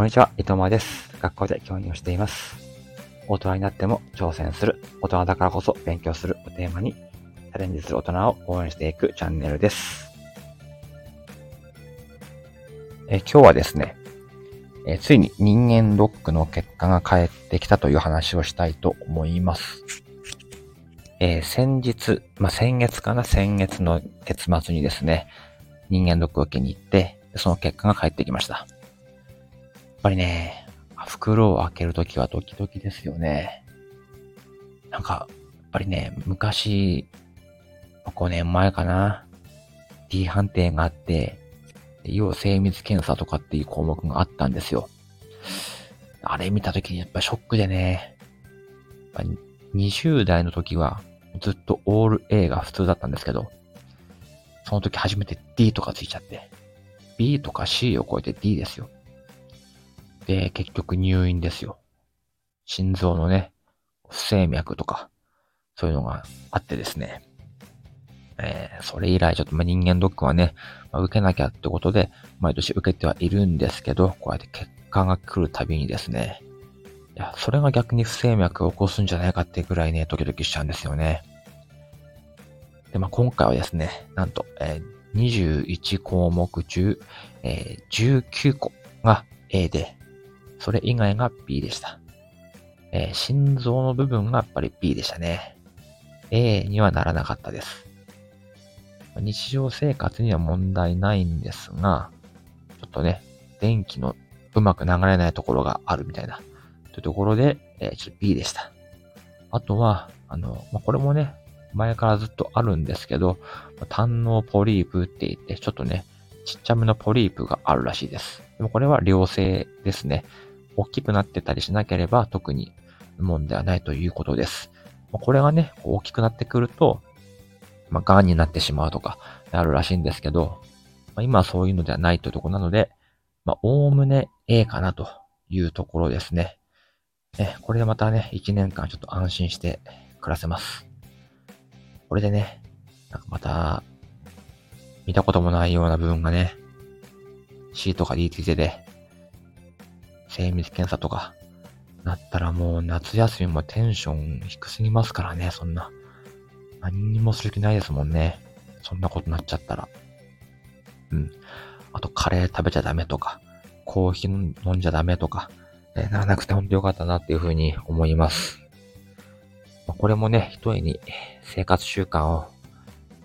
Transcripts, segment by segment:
こんにちは、伊藤間です。学校で教員をしています。大人になっても挑戦する、大人だからこそ勉強するをテーマに、チャレンジする大人を応援していくチャンネルです。え今日はですね、えついに人間ドックの結果が返ってきたという話をしたいと思います。えー先日、まあ、先月かな、先月の月末にですね、人間ドックを受けに行って、その結果が返ってきました。やっぱりね、袋を開けるときはドキドキですよね。なんか、やっぱりね、昔、5年前かな、D 判定があって、要精密検査とかっていう項目があったんですよ。あれ見たときにやっぱショックでね、20代の時はずっとオール A が普通だったんですけど、その時初めて D とかついちゃって、B とか C を超えて D ですよ。で、結局入院ですよ。心臓のね、不整脈とか、そういうのがあってですね。えー、それ以来ちょっとま人間ドックはね、まあ受けなきゃってことで、毎年受けてはいるんですけど、こうやって結果が来るたびにですね、いや、それが逆に不整脈を起こすんじゃないかってぐらいね、ドキドキしちゃうんですよね。で、まあ今回はですね、なんと、えー21項目中、えー19個が A で、それ以外が B でした。えー心臓の部分がやっぱり B でしたね。A にはならなかったです。日常生活には問題ないんですが、ちょっとね、電気のうまく流れないところがあるみたいな、というところで、えーちょっと B でした。あとは、あの、まあ、これもね、前からずっとあるんですけど、胆のポリープって言って、ちょっとね、ちっちゃめのポリープがあるらしいです。でもこれは良性ですね。大きくなってたりしなければ特に問題はないということです。これがね、大きくなってくると、まあ、癌になってしまうとか、あるらしいんですけど、まあ、今はそういうのではないというところなので、まあ、おおむね A かなというところですね。ね、これでまたね、1年間ちょっと安心して暮らせます。これでね、なんかまた、見たこともないような部分がね、C とか D ついてて、精密検査とか、なったらもう夏休みもテンション低すぎますからね、そんな。何にもする気ないですもんね。そんなことなっちゃったら。うん。あと、カレー食べちゃダメとか、コーヒー飲んじゃダメとか、ねならなくて本当よかったなっていうふうに思います。まあこれもね、一重に生活習慣を、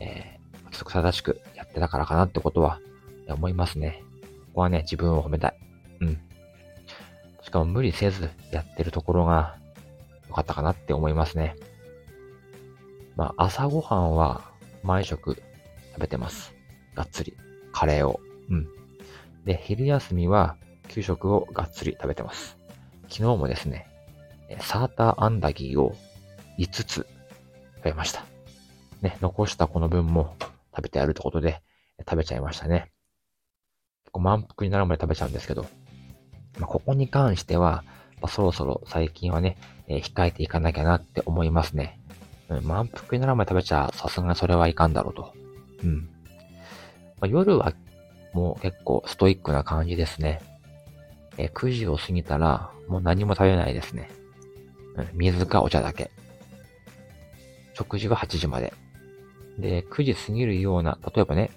えー、規則正しくやってたからかなってことは思いますね。ここはね、自分を褒めたい。うん。しかも無理せずやってるところが良かったかなって思いますね。まあ、朝ごはんは毎食食べてます。がっつり。カレーを。うん。で、昼休みは給食をがっつり食べてます。昨日もですね、サーターアンダギーを5つ食べました。ね、残したこの分も食べてやるってことで食べちゃいましたね。結構満腹になるまで食べちゃうんですけど、まあ、ここに関しては、まあ、そろそろ最近はね、えー控えていかなきゃなって思いますね。うん、満腹になるまで食べちゃ、さすがにそれはいかんだろうと。うん。まあ、夜はもう結構ストイックな感じですね。えー9時を過ぎたらもう何も食べないですね。うん、水かお茶だけ。食事は8時まで。で、9時過ぎるような、例えばね、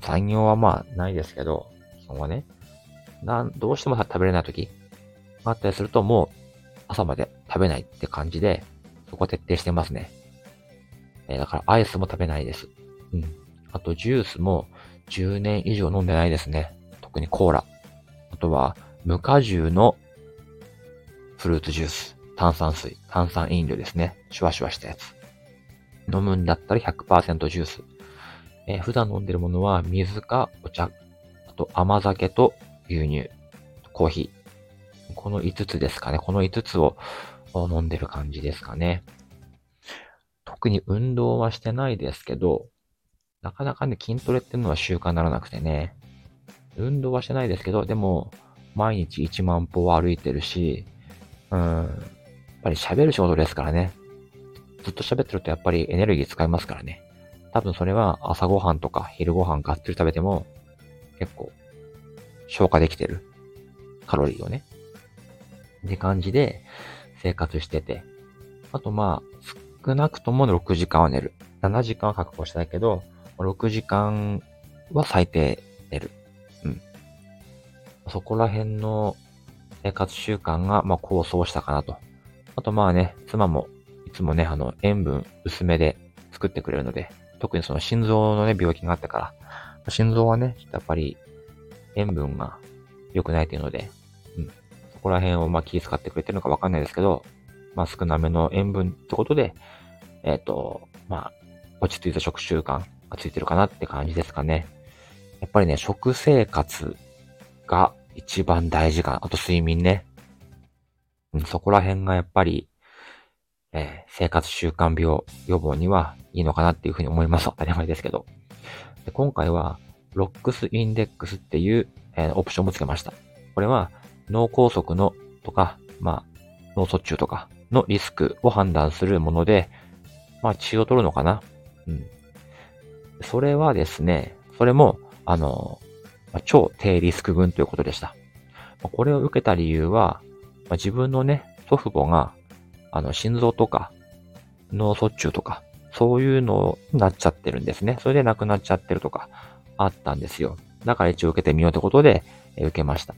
残業はまあないですけど、基本はね、なん、どうしても食べれない時があったりするともう朝まで食べないって感じで、そこは徹底してますね。えーだからアイスも食べないです。うん。あとジュースも10年以上飲んでないですね。特にコーラ。あとは無果汁のフルーツジュース。炭酸水。炭酸飲料ですね。シュワシュワしたやつ。飲むんだったら100%ジュース。えー普段飲んでるものは水かお茶。あと甘酒と牛乳。コーヒー。この5つですかね。この5つを飲んでる感じですかね。特に運動はしてないですけど、なかなかね、筋トレっていうのは習慣にならなくてね。運動はしてないですけど、でも、毎日1万歩は歩いてるし、うん、やっぱり喋る仕事ですからね。ずっと喋ってるとやっぱりエネルギー使いますからね。多分それは朝ごはんとか昼ごはんがっつり食べても結構消化できてる。カロリーをね。って感じで生活してて。あとまあ、少なくとも6時間は寝る。7時間は確保したいけど、6時間は最低寝る。うん。そこら辺の生活習慣が、まあ、構想したかなと。あとまあね、妻もいつもね、あの、塩分薄めで作ってくれるので、特にその心臓のね、病気があってから、心臓はね、やっぱり塩分が良くないっていうので、うん。そこら辺をまあ気遣ってくれてるのかわかんないですけど、まあ少なめの塩分ってことで、えっ、ー、と、まあ、落ち着いた食習慣がついてるかなって感じですかね。やっぱりね、食生活が一番大事かな。あと睡眠ね。うん、そこら辺がやっぱり、えー、生活習慣病予防にはいいのかなっていうふうに思います。当たり前ですけど。で今回は、ロックスインデックスっていう、えー、オプションもつけました。これは脳梗塞のとか、まあ、脳卒中とかのリスクを判断するもので、まあ、血を取るのかな。うん。それはですね、それも、あの、まあ、超低リスク群ということでした。まあ、これを受けた理由は、まあ、自分のね、祖父母が、あの、心臓とか、脳卒中とか、そういうのになっちゃってるんですね。それで亡くなっちゃってるとか、あったんですよ。だから一応受けてみようってことで、え受けました。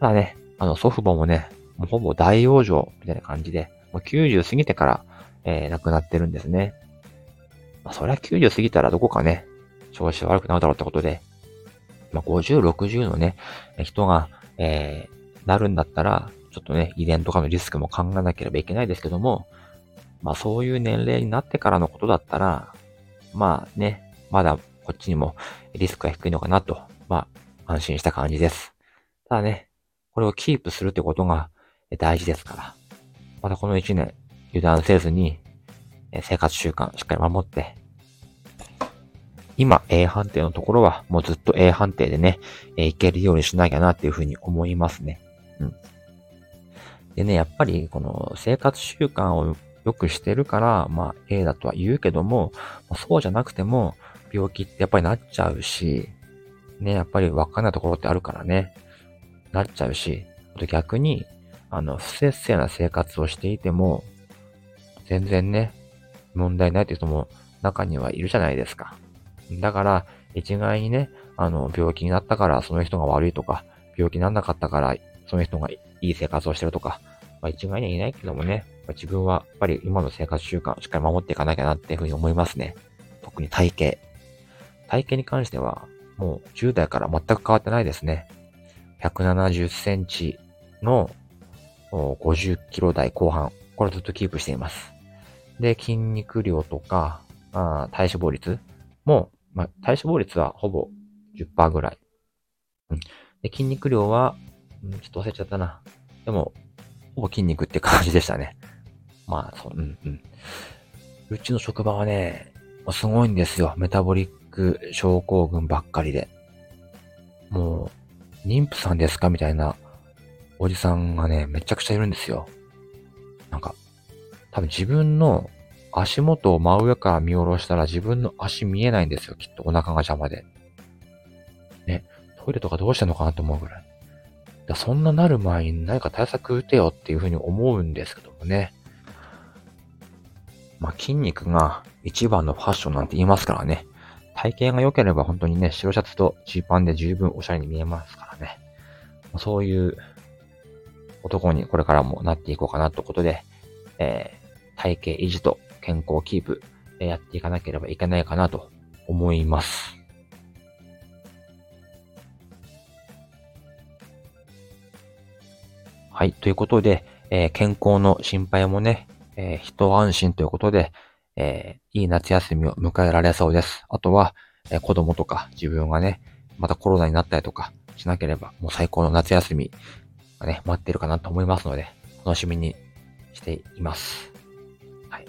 ただね、あの、祖父母もね、もうほぼ大往生みたいな感じで、もう90過ぎてから、えー、亡くなってるんですね。まあ、そりゃ90過ぎたらどこかね、調子悪くなるだろうってことで、まあ、50、60のね、人が、えー、なるんだったら、ちょっとね、遺伝とかのリスクも考えなければいけないですけども、まあそういう年齢になってからのことだったら、まあね、まだこっちにもリスクが低いのかなと、まあ安心した感じです。ただね、これをキープするってことが大事ですから、またこの1年油断せずに生活習慣しっかり守って、今 A 判定のところはもうずっと A 判定でね、いけるようにしなきゃなっていうふうに思いますね。うん。でね、やっぱりこの生活習慣を良くしてるから、まあ A だとは言うけども、そうじゃなくても病気ってやっぱりなっちゃうし、ね、やっぱりわかんないところってあるからね、なっちゃうし、あと逆に、あの、不節制な生活をしていても、全然ね、問題ないって人も中にはいるじゃないですか。だから、一概にね、あの、病気になったからその人が悪いとか、病気にならなかったからその人がいい生活をしてるとか、まあ一概には言えないけどもね、ま自分はやっぱり今の生活習慣をしっかり守っていかなきゃなっていうふうに思いますね。特に体型。体型に関しては、もう10代から全く変わってないですね。170センチの50キロ台後半。これずっとキープしています。で、筋肉量とか、あ体脂肪率も、まあ、体脂肪率はほぼ10%ぐらい。うん、で筋肉量は、うん、ちょっと忘れちゃったな。でも、ほぼ筋肉って感じでしたね。まあ、そう、うん、うん。うちの職場はね、すごいんですよ。メタボリック症候群ばっかりで。もう、妊婦さんですか？みたいなおじさんがね、めちゃくちゃいるんですよ。なんか、多分自分の足元を真上から見下ろしたら自分の足見えないんですよ。きっとお腹が邪魔で。ね、トイレとかどうしてんのかなと思うぐらい。だそんななる前に何か対策打てよっていうふうに思うんですけどもね。まあ、筋肉が一番のファッションなんて言いますからね。体型が良ければ本当にね、白シャツとジーパンで十分おしゃれに見えますからね。そういう男にこれからもなっていこうかなということで、えー、体型維持と健康キープ、えやっていかなければいけないかなと思います。はい。ということで、えー、健康の心配もね、えー、一安心ということで、えー、いい夏休みを迎えられそうです。あとは、え子供とか自分がね、またコロナになったりとかしなければ、もう最高の夏休みがね、待ってるかなと思いますので、楽しみにしています。はい。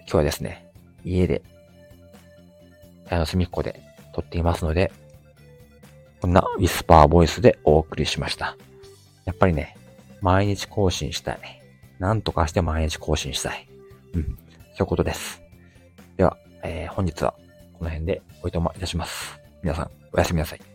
今日はですね、家で、部屋の隅っこで撮っていますので、こんなウィスパーボイスでお送りしました。やっぱりね、毎日更新したい。なんとかして毎日更新したい。うん。そういうことです。では、えー、本日はこの辺でおいとまいたします。皆さん、おやすみなさい。